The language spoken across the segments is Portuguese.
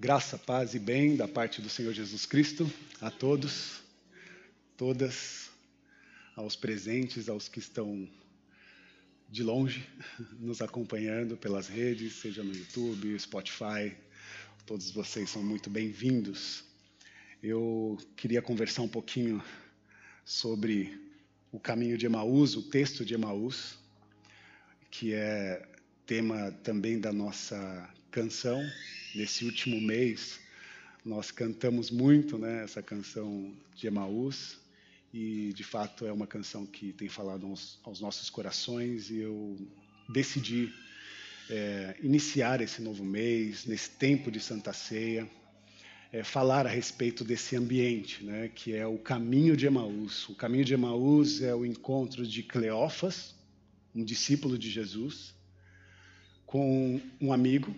Graça, paz e bem da parte do Senhor Jesus Cristo a todos, todas, aos presentes, aos que estão de longe nos acompanhando pelas redes, seja no YouTube, Spotify. Todos vocês são muito bem-vindos. Eu queria conversar um pouquinho sobre o caminho de Emaús, o texto de Emaús, que é tema também da nossa canção nesse último mês, nós cantamos muito né, essa canção de Emaús, e de fato é uma canção que tem falado aos, aos nossos corações, e eu decidi é, iniciar esse novo mês, nesse tempo de Santa Ceia, é, falar a respeito desse ambiente, né, que é o caminho de Emaús. O caminho de Emaús é o encontro de Cleófas, um discípulo de Jesus, com um amigo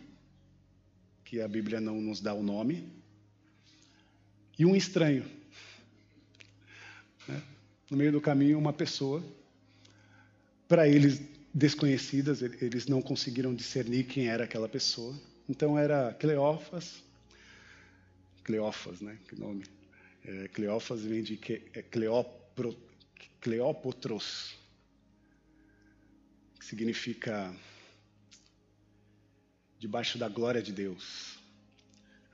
que a Bíblia não nos dá o nome, e um estranho. Né? No meio do caminho, uma pessoa, para eles desconhecidas, eles não conseguiram discernir quem era aquela pessoa. Então era Cleófas, Cleófas, né? Que nome? É, Cleófas vem de é Cleópro, Cleópotros, que significa debaixo da glória de Deus.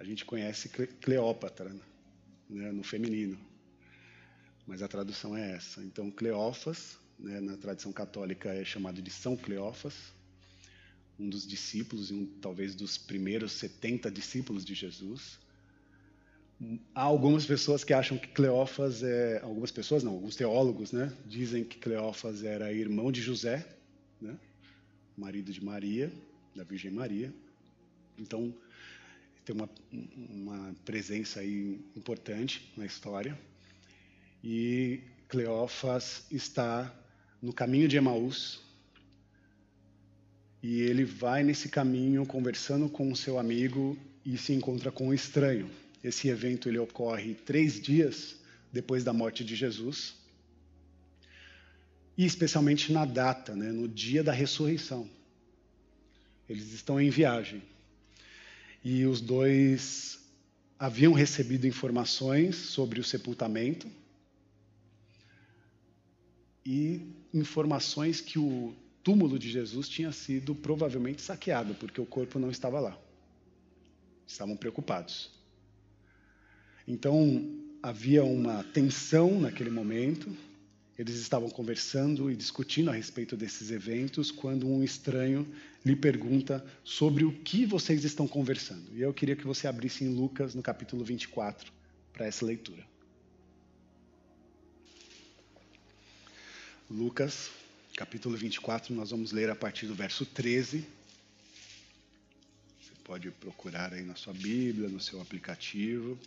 A gente conhece Cleópatra né, no feminino, mas a tradução é essa. Então, Cleófas, né, na tradição católica, é chamado de São Cleófas, um dos discípulos, um, talvez dos primeiros 70 discípulos de Jesus. Há algumas pessoas que acham que Cleófas é. Algumas pessoas, não, alguns teólogos, né, dizem que Cleófas era irmão de José, né, marido de Maria, da Virgem Maria. Então, tem uma, uma presença aí importante na história. E Cleófas está no caminho de Emaús, e ele vai nesse caminho conversando com o seu amigo e se encontra com um estranho. Esse evento ele ocorre três dias depois da morte de Jesus e especialmente na data, né, no dia da ressurreição. Eles estão em viagem. E os dois haviam recebido informações sobre o sepultamento e informações que o túmulo de Jesus tinha sido provavelmente saqueado, porque o corpo não estava lá. Estavam preocupados. Então, havia uma tensão naquele momento, eles estavam conversando e discutindo a respeito desses eventos quando um estranho lhe pergunta sobre o que vocês estão conversando. E eu queria que você abrisse em Lucas, no capítulo 24, para essa leitura. Lucas, capítulo 24, nós vamos ler a partir do verso 13. Você pode procurar aí na sua Bíblia, no seu aplicativo.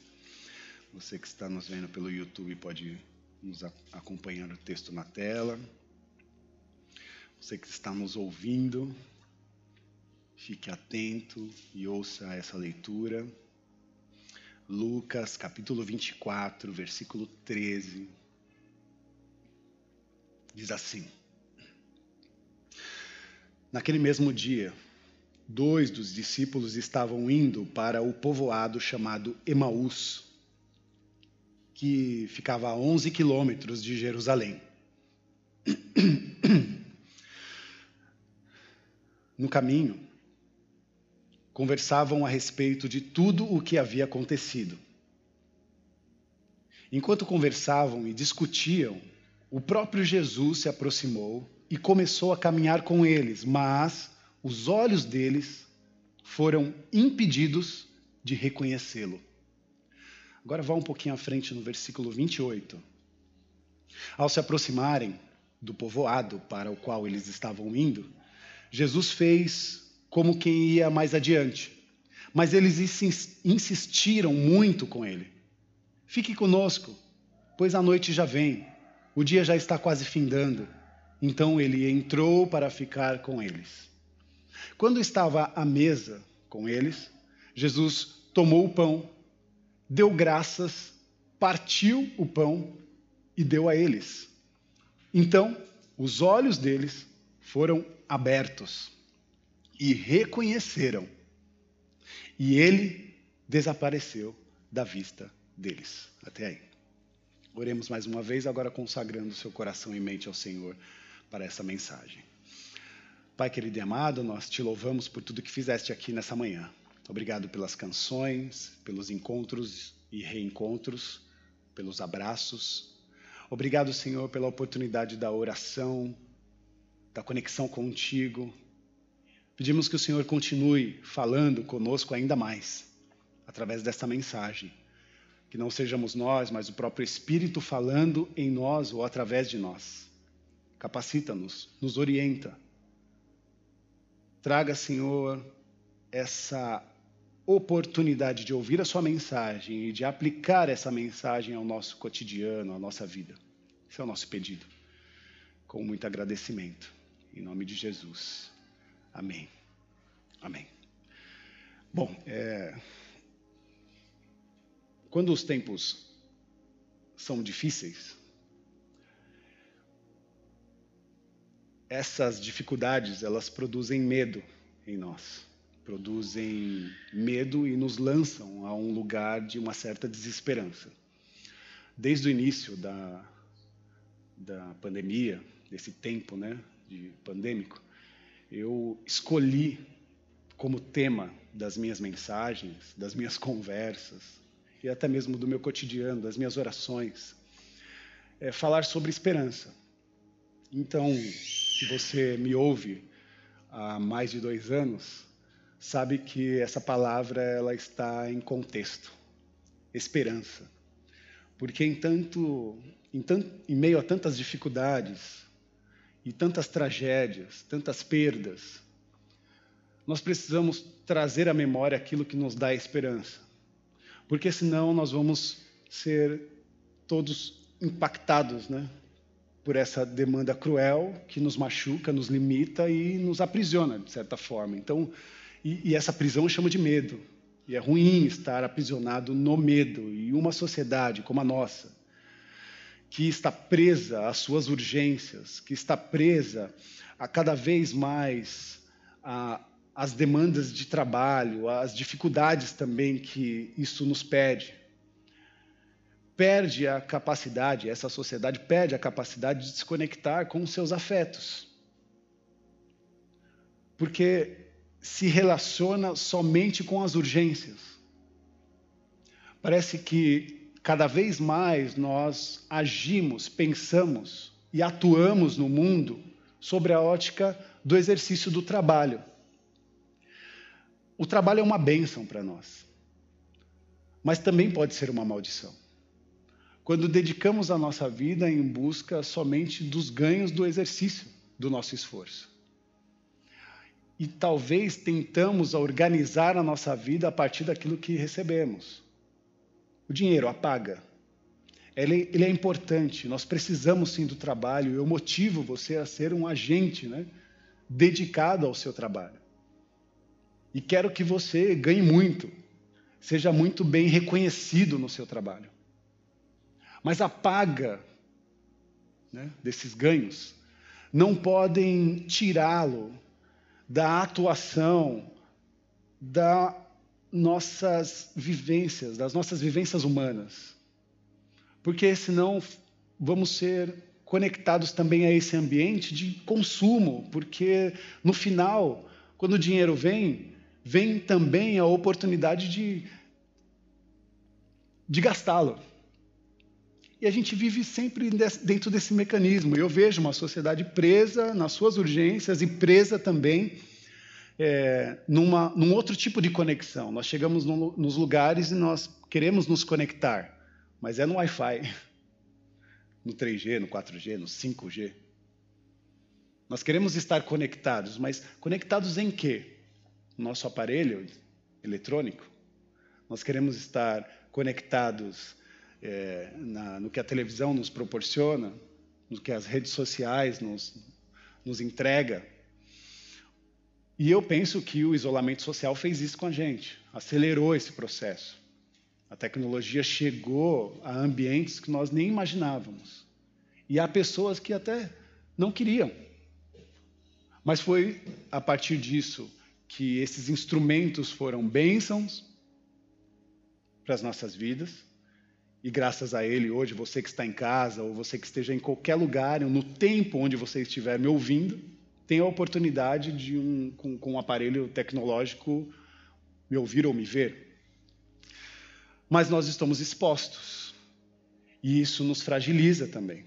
Você que está nos vendo pelo YouTube pode nos acompanhando o texto na tela. Você que está nos ouvindo, fique atento e ouça essa leitura. Lucas, capítulo 24, versículo 13. Diz assim: Naquele mesmo dia, dois dos discípulos estavam indo para o povoado chamado Emaús que ficava a 11 quilômetros de Jerusalém. No caminho, conversavam a respeito de tudo o que havia acontecido. Enquanto conversavam e discutiam, o próprio Jesus se aproximou e começou a caminhar com eles, mas os olhos deles foram impedidos de reconhecê-lo. Agora vá um pouquinho à frente no versículo 28. Ao se aproximarem do povoado para o qual eles estavam indo, Jesus fez como quem ia mais adiante. Mas eles insistiram muito com ele. Fique conosco, pois a noite já vem, o dia já está quase findando. Então ele entrou para ficar com eles. Quando estava à mesa com eles, Jesus tomou o pão deu graças, partiu o pão e deu a eles. Então, os olhos deles foram abertos e reconheceram. E ele desapareceu da vista deles. Até aí. Oremos mais uma vez, agora consagrando seu coração e mente ao Senhor para essa mensagem. Pai querido e amado, nós te louvamos por tudo que fizeste aqui nessa manhã. Obrigado pelas canções, pelos encontros e reencontros, pelos abraços. Obrigado, Senhor, pela oportunidade da oração, da conexão contigo. Pedimos que o Senhor continue falando conosco ainda mais através desta mensagem. Que não sejamos nós, mas o próprio Espírito falando em nós ou através de nós. Capacita-nos, nos orienta. Traga, Senhor, essa oportunidade de ouvir a Sua mensagem e de aplicar essa mensagem ao nosso cotidiano, à nossa vida. Esse é o nosso pedido. Com muito agradecimento. Em nome de Jesus. Amém. Amém. Bom, é... quando os tempos são difíceis, essas dificuldades elas produzem medo em nós, produzem medo e nos lançam a um lugar de uma certa desesperança. Desde o início da, da pandemia, desse tempo, né, de pandêmico, eu escolhi como tema das minhas mensagens, das minhas conversas e até mesmo do meu cotidiano, das minhas orações, é falar sobre esperança. Então, se você me ouve há mais de dois anos, sabe que essa palavra ela está em contexto, esperança, porque em tanto, em, tanto, em meio a tantas dificuldades, e tantas tragédias, tantas perdas, nós precisamos trazer à memória aquilo que nos dá esperança. Porque senão nós vamos ser todos impactados, né? Por essa demanda cruel que nos machuca, nos limita e nos aprisiona, de certa forma. Então, e, e essa prisão eu chamo de medo. E é ruim estar aprisionado no medo. E uma sociedade como a nossa, que está presa às suas urgências, que está presa a cada vez mais às demandas de trabalho, às dificuldades também que isso nos pede. Perde a capacidade, essa sociedade perde a capacidade de se conectar com os seus afetos. Porque se relaciona somente com as urgências. Parece que cada vez mais nós agimos, pensamos e atuamos no mundo sobre a ótica do exercício do trabalho. O trabalho é uma bênção para nós, mas também pode ser uma maldição. Quando dedicamos a nossa vida em busca somente dos ganhos do exercício do nosso esforço. E talvez tentamos organizar a nossa vida a partir daquilo que recebemos. O dinheiro, a paga. Ele, ele, é importante, nós precisamos sim do trabalho. Eu motivo você a ser um agente né, dedicado ao seu trabalho. E quero que você ganhe muito, seja muito bem reconhecido no seu trabalho. Mas a paga né, desses ganhos não podem tirá-lo da atuação, da nossas vivências, das nossas vivências humanas. Porque senão vamos ser conectados também a esse ambiente de consumo, porque no final, quando o dinheiro vem, vem também a oportunidade de, de gastá-lo. E a gente vive sempre dentro desse mecanismo. Eu vejo uma sociedade presa nas suas urgências e presa também é, numa, num outro tipo de conexão. Nós chegamos no, nos lugares e nós queremos nos conectar, mas é no Wi-Fi, no 3G, no 4G, no 5G. Nós queremos estar conectados, mas conectados em quê? No nosso aparelho eletrônico. Nós queremos estar conectados é, na, no que a televisão nos proporciona, no que as redes sociais nos, nos entrega. E eu penso que o isolamento social fez isso com a gente, acelerou esse processo. A tecnologia chegou a ambientes que nós nem imaginávamos. E há pessoas que até não queriam. Mas foi a partir disso que esses instrumentos foram bênçãos para as nossas vidas. E graças a Ele, hoje, você que está em casa, ou você que esteja em qualquer lugar, no tempo onde você estiver me ouvindo, tem a oportunidade de, um, com, com um aparelho tecnológico, me ouvir ou me ver. Mas nós estamos expostos. E isso nos fragiliza também.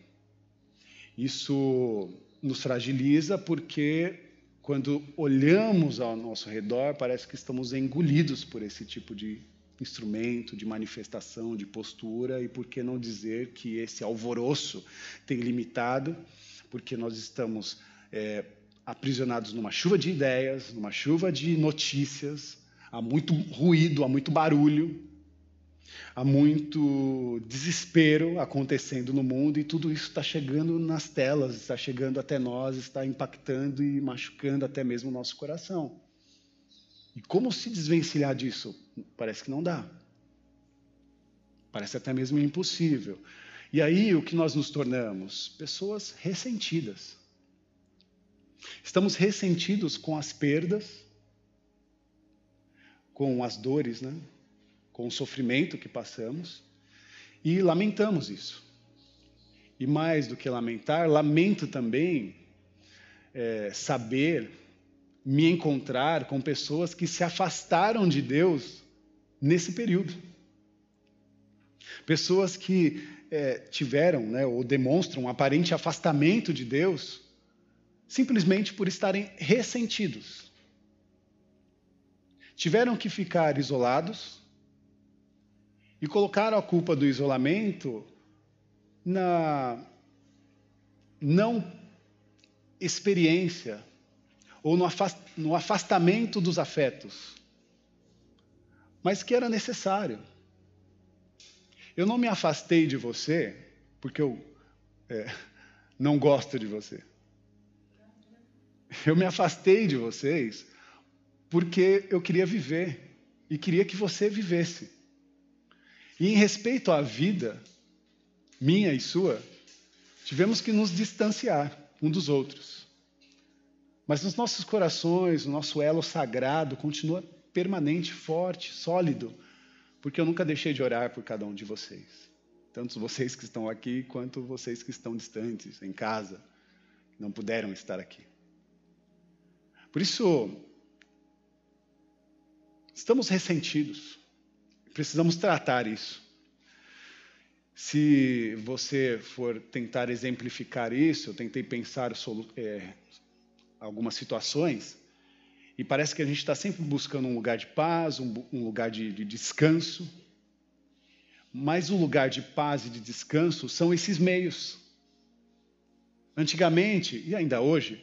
Isso nos fragiliza porque quando olhamos ao nosso redor, parece que estamos engolidos por esse tipo de instrumento, de manifestação, de postura, e por que não dizer que esse alvoroço tem limitado, porque nós estamos é, aprisionados numa chuva de ideias, numa chuva de notícias, há muito ruído, há muito barulho, há muito desespero acontecendo no mundo e tudo isso está chegando nas telas, está chegando até nós, está impactando e machucando até mesmo o nosso coração. E como se desvencilhar disso? Parece que não dá. Parece até mesmo impossível. E aí o que nós nos tornamos? Pessoas ressentidas. Estamos ressentidos com as perdas, com as dores, né? com o sofrimento que passamos e lamentamos isso. E mais do que lamentar, lamento também é, saber me encontrar com pessoas que se afastaram de Deus nesse período. Pessoas que é, tiveram né, ou demonstram um aparente afastamento de Deus simplesmente por estarem ressentidos. Tiveram que ficar isolados e colocaram a culpa do isolamento na não experiência ou no afastamento dos afetos, mas que era necessário. Eu não me afastei de você porque eu é, não gosto de você. Eu me afastei de vocês porque eu queria viver e queria que você vivesse. E em respeito à vida, minha e sua, tivemos que nos distanciar um dos outros. Mas nos nossos corações, o nosso elo sagrado continua permanente, forte, sólido, porque eu nunca deixei de orar por cada um de vocês. Tanto vocês que estão aqui, quanto vocês que estão distantes, em casa, não puderam estar aqui. Por isso, estamos ressentidos. Precisamos tratar isso. Se você for tentar exemplificar isso, eu tentei pensar é, algumas situações, e parece que a gente está sempre buscando um lugar de paz, um, um lugar de, de descanso. Mas o lugar de paz e de descanso são esses meios. Antigamente, e ainda hoje,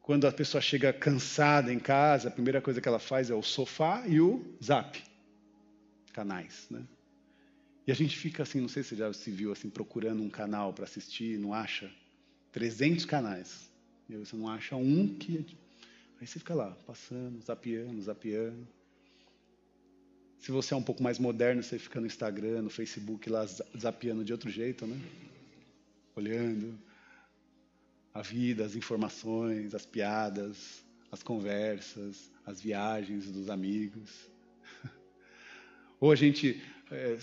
quando a pessoa chega cansada em casa, a primeira coisa que ela faz é o sofá e o zap canais, né? E a gente fica assim, não sei se já se viu assim procurando um canal para assistir, não acha 300 canais. E você não acha um que aí você fica lá, passando, zapeando, zapeando. Se você é um pouco mais moderno, você fica no Instagram, no Facebook lá zapeando de outro jeito, né? Olhando a vida, as informações, as piadas, as conversas, as viagens dos amigos. Ou a gente, é,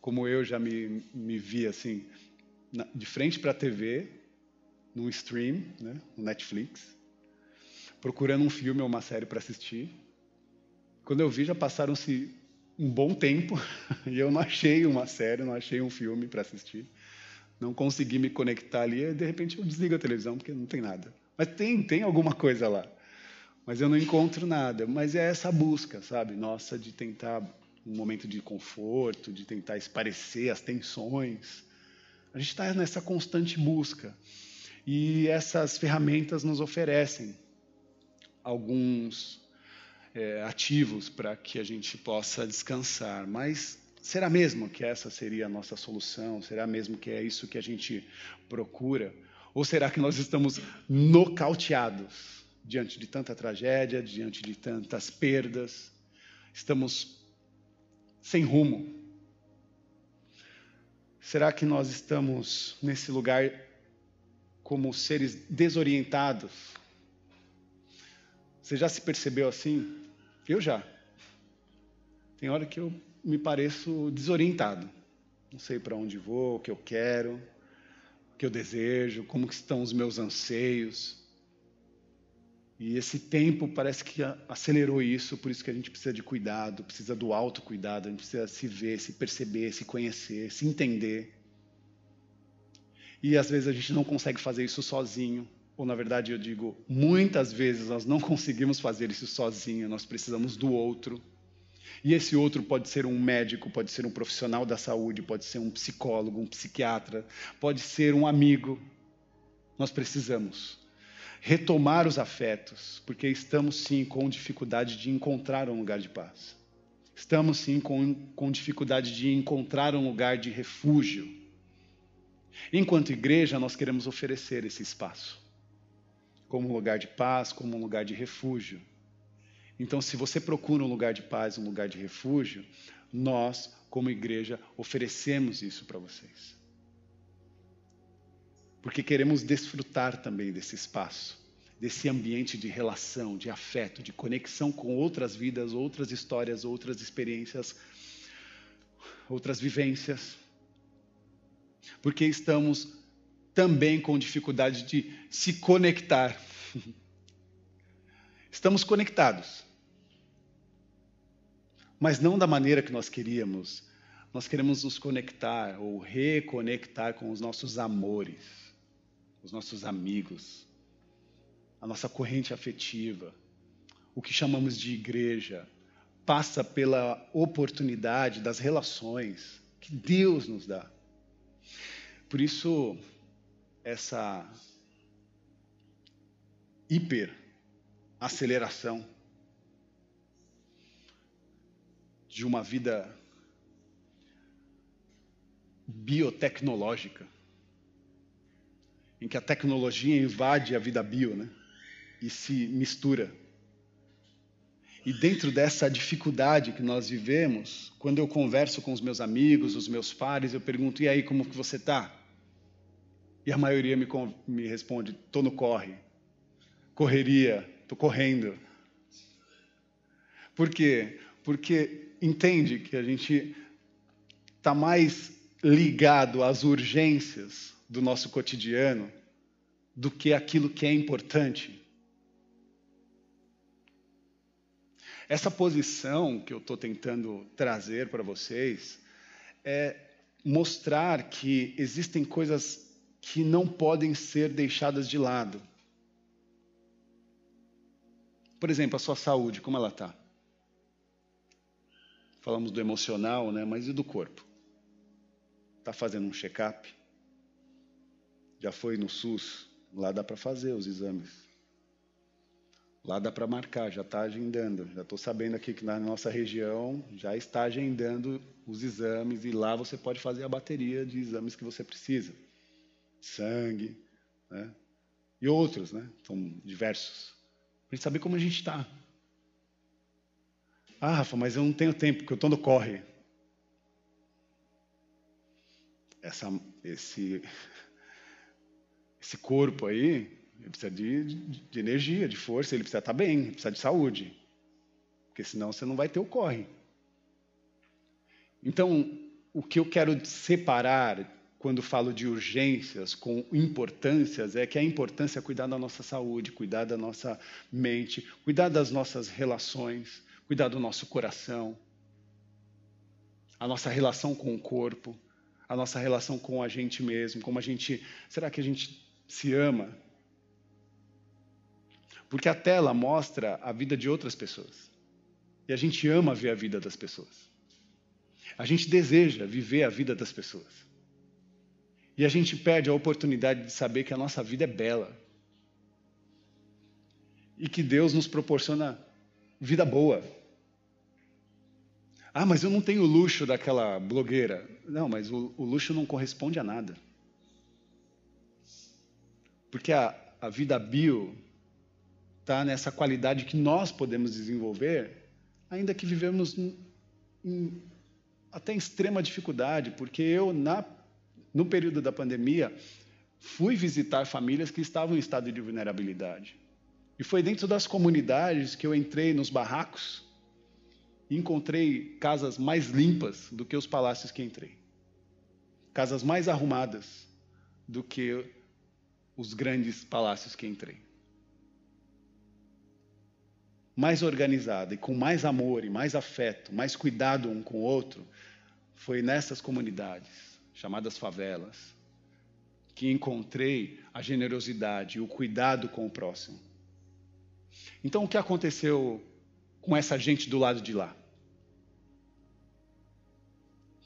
como eu já me, me vi assim, na, de frente para a TV, no stream, né, no Netflix, procurando um filme ou uma série para assistir. Quando eu vi, já passaram-se um bom tempo e eu não achei uma série, não achei um filme para assistir. Não consegui me conectar ali, e de repente eu desligo a televisão porque não tem nada. Mas tem, tem alguma coisa lá. Mas eu não encontro nada. Mas é essa busca, sabe, nossa, de tentar um momento de conforto, de tentar esparecer as tensões. A gente está nessa constante busca. E essas ferramentas nos oferecem alguns é, ativos para que a gente possa descansar. Mas será mesmo que essa seria a nossa solução? Será mesmo que é isso que a gente procura? Ou será que nós estamos nocauteados diante de tanta tragédia, diante de tantas perdas? Estamos sem rumo? Será que nós estamos nesse lugar como seres desorientados? Você já se percebeu assim? Eu já. Tem hora que eu me pareço desorientado. Não sei para onde vou, o que eu quero, o que eu desejo, como que estão os meus anseios. E esse tempo parece que acelerou isso, por isso que a gente precisa de cuidado, precisa do autocuidado, a gente precisa se ver, se perceber, se conhecer, se entender. E às vezes a gente não consegue fazer isso sozinho, ou na verdade eu digo, muitas vezes nós não conseguimos fazer isso sozinho, nós precisamos do outro. E esse outro pode ser um médico, pode ser um profissional da saúde, pode ser um psicólogo, um psiquiatra, pode ser um amigo. Nós precisamos retomar os afetos, porque estamos sim com dificuldade de encontrar um lugar de paz. Estamos sim com, com dificuldade de encontrar um lugar de refúgio. Enquanto igreja, nós queremos oferecer esse espaço como um lugar de paz, como um lugar de refúgio. Então, se você procura um lugar de paz, um lugar de refúgio, nós, como igreja, oferecemos isso para vocês. Porque queremos desfrutar também desse espaço, desse ambiente de relação, de afeto, de conexão com outras vidas, outras histórias, outras experiências, outras vivências. Porque estamos também com dificuldade de se conectar. Estamos conectados, mas não da maneira que nós queríamos. Nós queremos nos conectar ou reconectar com os nossos amores, os nossos amigos, a nossa corrente afetiva, o que chamamos de igreja, passa pela oportunidade das relações que Deus nos dá. Por isso, essa hiper aceleração de uma vida biotecnológica, em que a tecnologia invade a vida bio, né? E se mistura. E dentro dessa dificuldade que nós vivemos, quando eu converso com os meus amigos, os meus pares, eu pergunto: "E aí, como que você está?" E a maioria me, me responde: "Tô no corre. Correria, tô correndo." Por quê? Porque entende que a gente está mais ligado às urgências do nosso cotidiano do que aquilo que é importante. Essa posição que eu estou tentando trazer para vocês é mostrar que existem coisas que não podem ser deixadas de lado. Por exemplo, a sua saúde, como ela está? Falamos do emocional, né? Mas e do corpo? Está fazendo um check-up? Já foi no SUS? Lá dá para fazer os exames. Lá dá para marcar, já está agendando. Já estou sabendo aqui que na nossa região já está agendando os exames e lá você pode fazer a bateria de exames que você precisa. Sangue, né? E outros, né? São diversos. Para gente saber como a gente está. Ah, Rafa, mas eu não tenho tempo, porque eu estou no corre. Essa, esse, esse corpo aí, ele precisa de, de, energia, de força, ele precisa estar bem, ele precisa de saúde. Porque senão você não vai ter o corre. Então, o que eu quero separar quando falo de urgências com importâncias é que a importância é cuidar da nossa saúde, cuidar da nossa mente, cuidar das nossas relações, cuidar do nosso coração, a nossa relação com o corpo, a nossa relação com a gente mesmo, como a gente. Será que a gente se ama? Porque a tela mostra a vida de outras pessoas. E a gente ama ver a vida das pessoas. A gente deseja viver a vida das pessoas. E a gente perde a oportunidade de saber que a nossa vida é bela. E que Deus nos proporciona vida boa, ah, mas eu não tenho o luxo daquela blogueira. Não, mas o, o luxo não corresponde a nada. Porque a, a vida bio está nessa qualidade que nós podemos desenvolver, ainda que vivemos em, em, até em extrema dificuldade, porque eu, na, no período da pandemia, fui visitar famílias que estavam em estado de vulnerabilidade. E foi dentro das comunidades que eu entrei nos barracos e encontrei casas mais limpas do que os palácios que entrei. Casas mais arrumadas do que os grandes palácios que entrei. Mais organizada e com mais amor e mais afeto, mais cuidado um com o outro, foi nessas comunidades, chamadas favelas, que encontrei a generosidade e o cuidado com o próximo. Então, o que aconteceu com essa gente do lado de lá?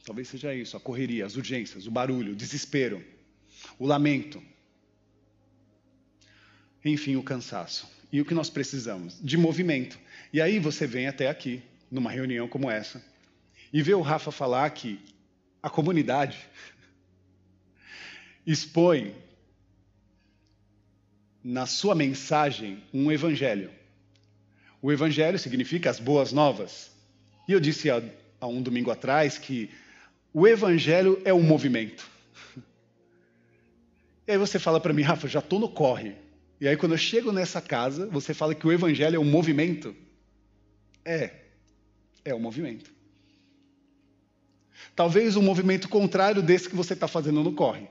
Talvez seja isso, a correria, as urgências, o barulho, o desespero, o lamento. Enfim, o cansaço. E o que nós precisamos? De movimento. E aí você vem até aqui, numa reunião como essa, e vê o Rafa falar que a comunidade expõe na sua mensagem um evangelho. O evangelho significa as boas novas. E eu disse há, há um domingo atrás que o evangelho é um movimento. E aí você fala para mim, Rafa, já estou no corre. E aí quando eu chego nessa casa, você fala que o evangelho é um movimento. É, é um movimento. Talvez um movimento contrário desse que você está fazendo no corre.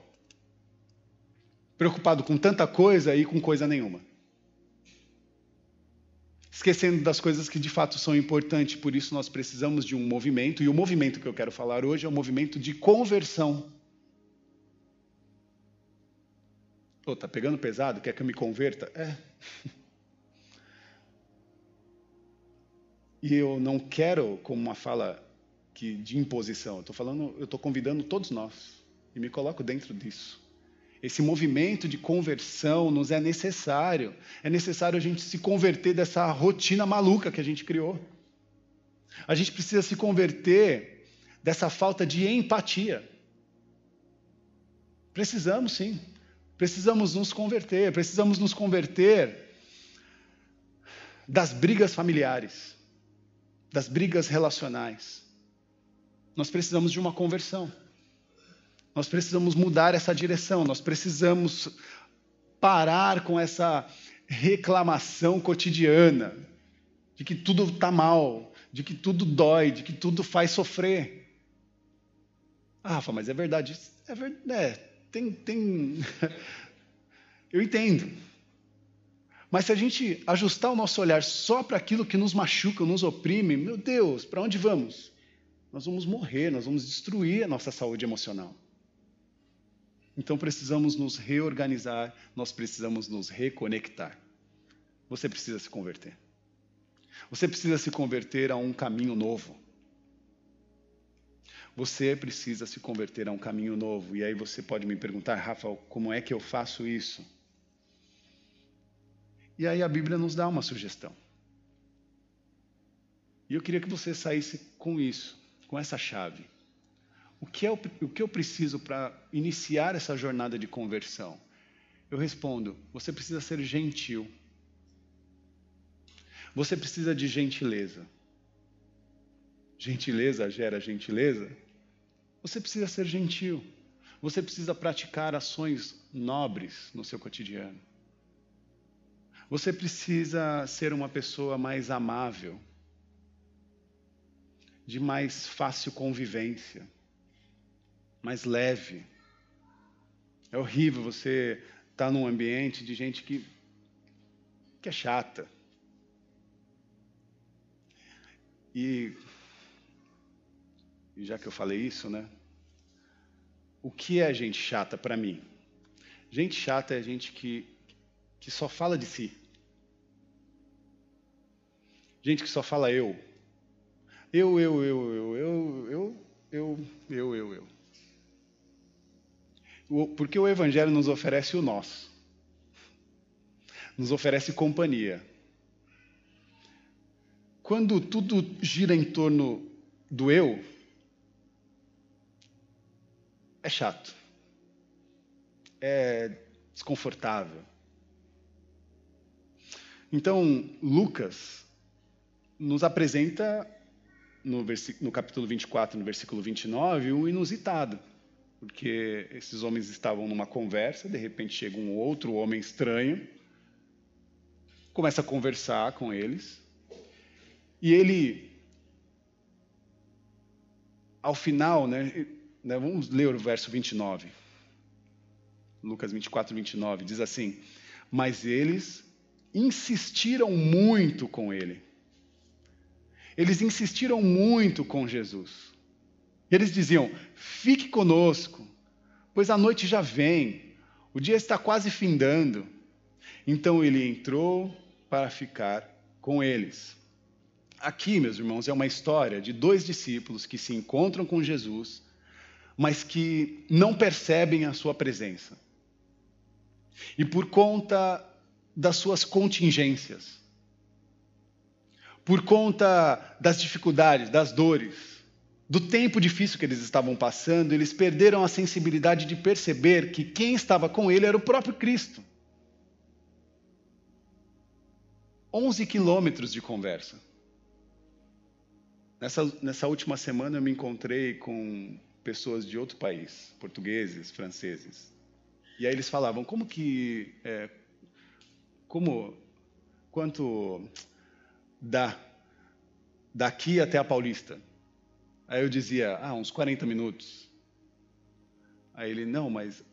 Preocupado com tanta coisa e com coisa nenhuma. Esquecendo das coisas que de fato são importantes, por isso nós precisamos de um movimento, e o movimento que eu quero falar hoje é o um movimento de conversão. Pô, tá pegando pesado? Quer que eu me converta? É. E eu não quero, como uma fala que de imposição. Eu estou falando, eu estou convidando todos nós e me coloco dentro disso. Esse movimento de conversão nos é necessário. É necessário a gente se converter dessa rotina maluca que a gente criou. A gente precisa se converter dessa falta de empatia. Precisamos sim. Precisamos nos converter, precisamos nos converter das brigas familiares, das brigas relacionais. Nós precisamos de uma conversão. Nós precisamos mudar essa direção, nós precisamos parar com essa reclamação cotidiana de que tudo está mal, de que tudo dói, de que tudo faz sofrer. Ah, Rafa, mas é verdade. É verdade. É, tem, tem. Eu entendo. Mas se a gente ajustar o nosso olhar só para aquilo que nos machuca, nos oprime, meu Deus, para onde vamos? Nós vamos morrer, nós vamos destruir a nossa saúde emocional. Então precisamos nos reorganizar, nós precisamos nos reconectar. Você precisa se converter. Você precisa se converter a um caminho novo. Você precisa se converter a um caminho novo. E aí você pode me perguntar, Rafael, como é que eu faço isso? E aí a Bíblia nos dá uma sugestão. E eu queria que você saísse com isso com essa chave. O que, é o, o que eu preciso para iniciar essa jornada de conversão? Eu respondo: você precisa ser gentil. Você precisa de gentileza. Gentileza gera gentileza. Você precisa ser gentil. Você precisa praticar ações nobres no seu cotidiano. Você precisa ser uma pessoa mais amável de mais fácil convivência, mais leve. É horrível você estar num ambiente de gente que, que é chata. E, e já que eu falei isso, né? O que é gente chata para mim? Gente chata é gente que, que só fala de si. Gente que só fala eu. Eu, eu, eu, eu, eu, eu, eu, eu, eu, eu. Porque o Evangelho nos oferece o nós, nos oferece companhia. Quando tudo gira em torno do eu, é chato, é desconfortável. Então, Lucas nos apresenta no, no capítulo 24, no versículo 29, um inusitado. Porque esses homens estavam numa conversa, de repente chega um outro homem estranho, começa a conversar com eles, e ele ao final, né, né, vamos ler o verso 29. Lucas 24, 29, diz assim: Mas eles insistiram muito com ele. Eles insistiram muito com Jesus. Eles diziam: Fique conosco, pois a noite já vem, o dia está quase findando. Então ele entrou para ficar com eles. Aqui, meus irmãos, é uma história de dois discípulos que se encontram com Jesus, mas que não percebem a sua presença. E por conta das suas contingências, por conta das dificuldades, das dores, do tempo difícil que eles estavam passando, eles perderam a sensibilidade de perceber que quem estava com ele era o próprio Cristo. 11 quilômetros de conversa. Nessa, nessa última semana eu me encontrei com pessoas de outro país, portugueses, franceses. E aí eles falavam, como que, é, como, quanto dá daqui até a Paulista? Aí eu dizia, ah, uns 40 minutos. Aí ele, não, mas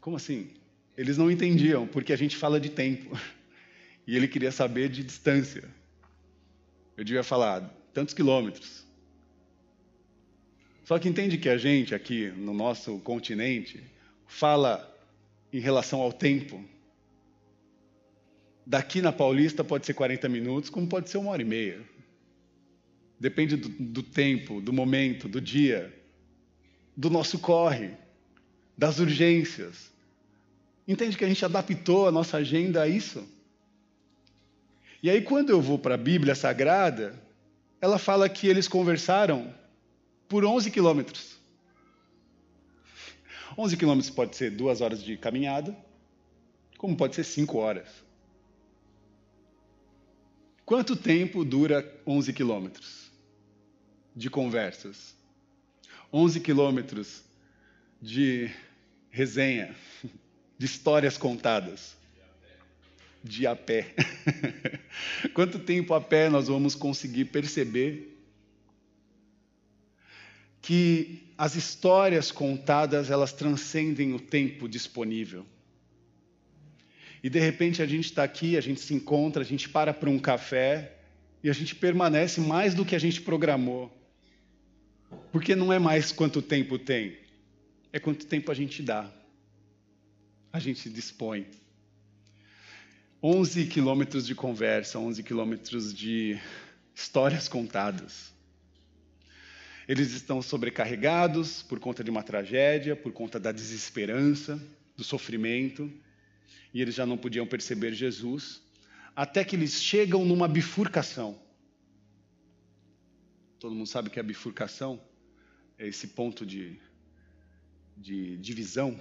como assim? Eles não entendiam, porque a gente fala de tempo. E ele queria saber de distância. Eu devia falar tantos quilômetros. Só que entende que a gente aqui no nosso continente fala em relação ao tempo. Daqui na Paulista pode ser 40 minutos, como pode ser uma hora e meia. Depende do, do tempo, do momento, do dia, do nosso corre, das urgências. Entende que a gente adaptou a nossa agenda a isso? E aí, quando eu vou para a Bíblia Sagrada, ela fala que eles conversaram por 11 quilômetros. 11 quilômetros pode ser duas horas de caminhada, como pode ser cinco horas. Quanto tempo dura 11 quilômetros de conversas? 11 quilômetros de resenha, de histórias contadas, de a pé. Quanto tempo a pé nós vamos conseguir perceber que as histórias contadas, elas transcendem o tempo disponível. E de repente a gente está aqui, a gente se encontra, a gente para para um café e a gente permanece mais do que a gente programou. Porque não é mais quanto tempo tem, é quanto tempo a gente dá. A gente dispõe. 11 quilômetros de conversa, 11 quilômetros de histórias contadas. Eles estão sobrecarregados por conta de uma tragédia, por conta da desesperança, do sofrimento, e eles já não podiam perceber Jesus, até que eles chegam numa bifurcação. Todo mundo sabe que a bifurcação é esse ponto de, de divisão,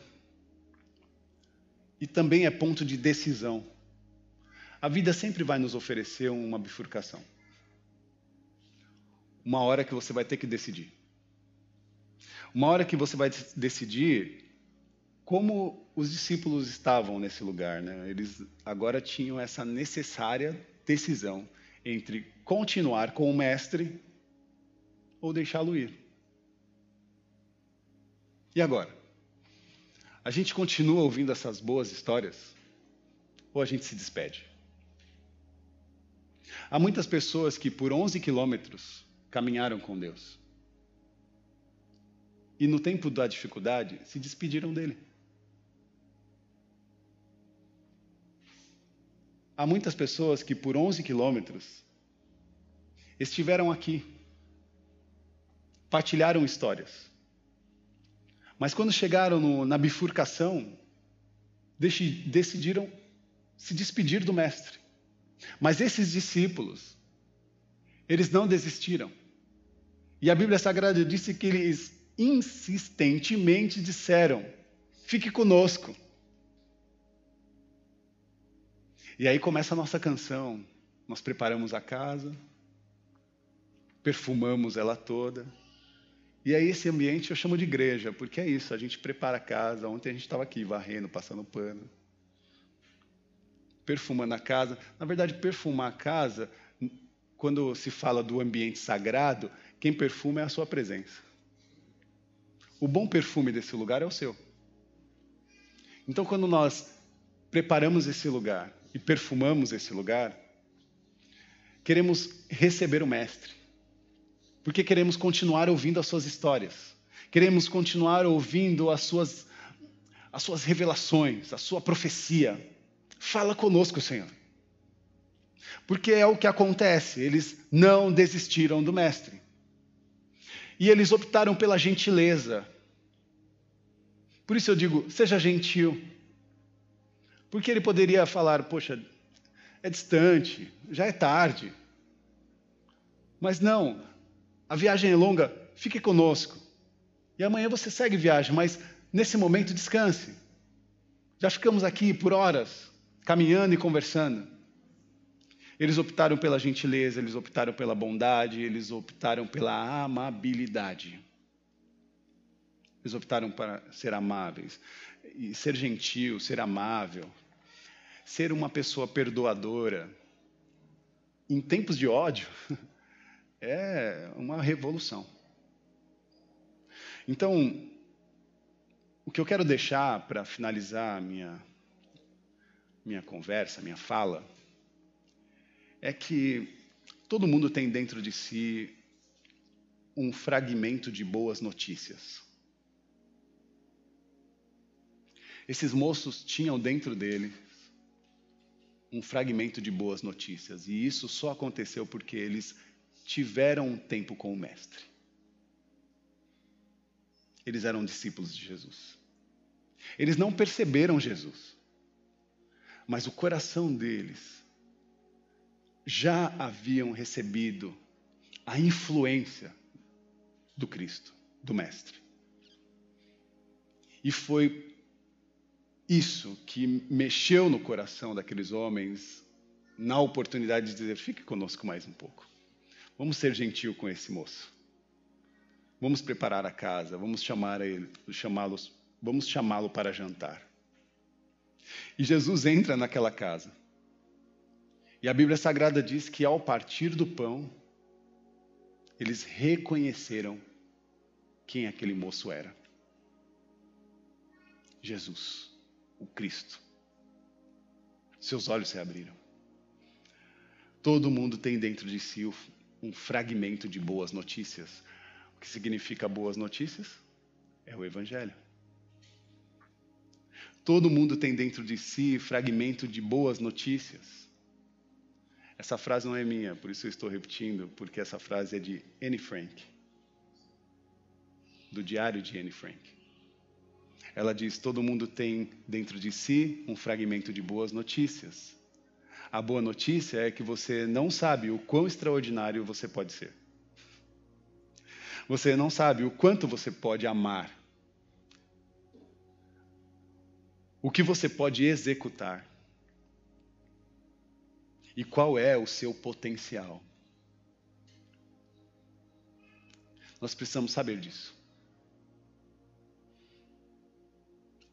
e também é ponto de decisão. A vida sempre vai nos oferecer uma bifurcação uma hora que você vai ter que decidir. Uma hora que você vai decidir como os discípulos estavam nesse lugar. Né? Eles agora tinham essa necessária decisão entre continuar com o mestre ou deixá-lo ir. E agora? A gente continua ouvindo essas boas histórias ou a gente se despede? Há muitas pessoas que por 11 quilômetros caminharam com Deus. E no tempo da dificuldade, se despediram dele. Há muitas pessoas que por 11 quilômetros estiveram aqui, partilharam histórias. Mas quando chegaram no, na bifurcação, decidiram se despedir do Mestre. Mas esses discípulos, eles não desistiram. E a Bíblia Sagrada disse que eles insistentemente disseram: fique conosco. E aí começa a nossa canção. Nós preparamos a casa, perfumamos ela toda. E aí esse ambiente eu chamo de igreja, porque é isso, a gente prepara a casa. Ontem a gente estava aqui varrendo, passando pano. Perfumando a casa. Na verdade, perfumar a casa, quando se fala do ambiente sagrado, quem perfuma é a sua presença. O bom perfume desse lugar é o seu. Então, quando nós preparamos esse lugar e perfumamos esse lugar, queremos receber o Mestre, porque queremos continuar ouvindo as suas histórias, queremos continuar ouvindo as suas, as suas revelações, a sua profecia. Fala conosco, Senhor. Porque é o que acontece, eles não desistiram do Mestre. E eles optaram pela gentileza. Por isso eu digo, seja gentil. Porque ele poderia falar, poxa, é distante, já é tarde. Mas não, a viagem é longa, fique conosco. E amanhã você segue viagem, mas nesse momento descanse. Já ficamos aqui por horas, caminhando e conversando. Eles optaram pela gentileza, eles optaram pela bondade, eles optaram pela amabilidade. Eles optaram para ser amáveis. E ser gentil, ser amável, ser uma pessoa perdoadora. Em tempos de ódio, é uma revolução. Então, o que eu quero deixar para finalizar minha, minha conversa, minha fala, é que todo mundo tem dentro de si um fragmento de boas notícias. Esses moços tinham dentro dele um fragmento de boas notícias, e isso só aconteceu porque eles tiveram um tempo com o Mestre. Eles eram discípulos de Jesus. Eles não perceberam Jesus, mas o coração deles já haviam recebido a influência do Cristo, do Mestre. E foi isso que mexeu no coração daqueles homens na oportunidade de dizer: fique conosco mais um pouco. Vamos ser gentil com esse moço. Vamos preparar a casa, vamos chamar ele, chamá-los, vamos chamá-lo para jantar. E Jesus entra naquela casa. E a Bíblia Sagrada diz que ao partir do pão, eles reconheceram quem aquele moço era. Jesus, o Cristo. Seus olhos se abriram. Todo mundo tem dentro de si um fragmento de boas notícias. O que significa boas notícias? É o Evangelho. Todo mundo tem dentro de si fragmento de boas notícias. Essa frase não é minha, por isso eu estou repetindo, porque essa frase é de Anne Frank, do diário de Anne Frank. Ela diz: todo mundo tem dentro de si um fragmento de boas notícias. A boa notícia é que você não sabe o quão extraordinário você pode ser. Você não sabe o quanto você pode amar. O que você pode executar e qual é o seu potencial. Nós precisamos saber disso.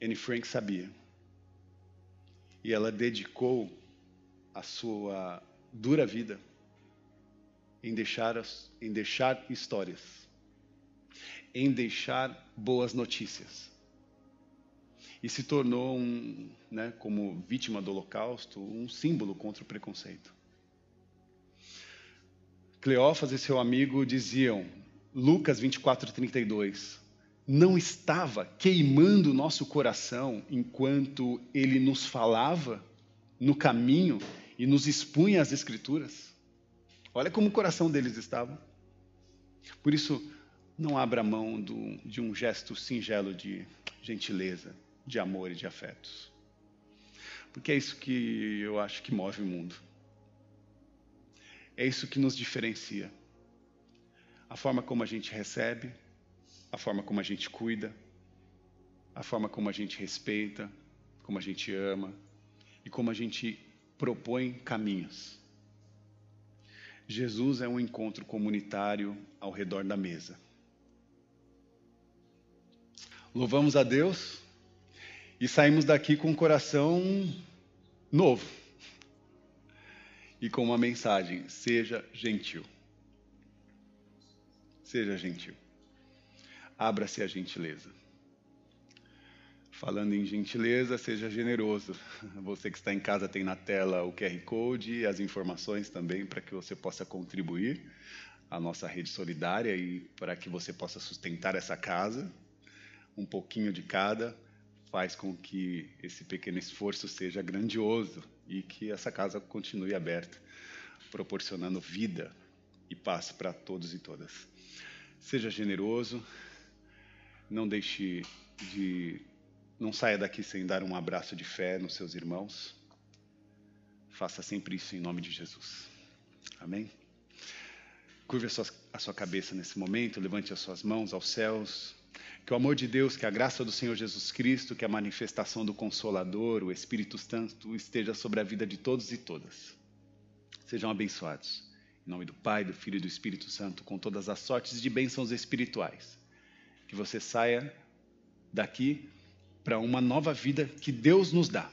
Anne Frank sabia. E ela dedicou a sua dura vida em deixar, em deixar histórias, em deixar boas notícias e se tornou, um, né, como vítima do Holocausto, um símbolo contra o preconceito. Cleófas e seu amigo diziam, Lucas 24, 32, não estava queimando o nosso coração enquanto ele nos falava no caminho e nos expunha as Escrituras? Olha como o coração deles estava. Por isso, não abra mão do, de um gesto singelo de gentileza, de amor e de afetos. Porque é isso que eu acho que move o mundo. É isso que nos diferencia. A forma como a gente recebe, a forma como a gente cuida, a forma como a gente respeita, como a gente ama e como a gente propõe caminhos. Jesus é um encontro comunitário ao redor da mesa. Louvamos a Deus e saímos daqui com um coração novo e com uma mensagem: seja gentil. seja gentil. Abra-se a gentileza. Falando em gentileza, seja generoso. Você que está em casa tem na tela o QR Code e as informações também para que você possa contribuir à nossa rede solidária e para que você possa sustentar essa casa. Um pouquinho de cada faz com que esse pequeno esforço seja grandioso e que essa casa continue aberta, proporcionando vida e paz para todos e todas. Seja generoso, não deixe de não saia daqui sem dar um abraço de fé nos seus irmãos. Faça sempre isso em nome de Jesus. Amém? Curve a sua, a sua cabeça nesse momento, levante as suas mãos aos céus. Que o amor de Deus, que a graça do Senhor Jesus Cristo, que a manifestação do Consolador, o Espírito Santo, esteja sobre a vida de todos e todas. Sejam abençoados. Em nome do Pai, do Filho e do Espírito Santo, com todas as sortes de bênçãos espirituais. Que você saia daqui para uma nova vida que Deus nos dá,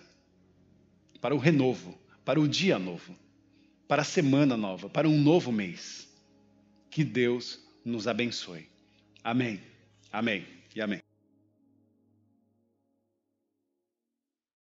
para o renovo, para o dia novo, para a semana nova, para um novo mês. Que Deus nos abençoe. Amém, amém e amém.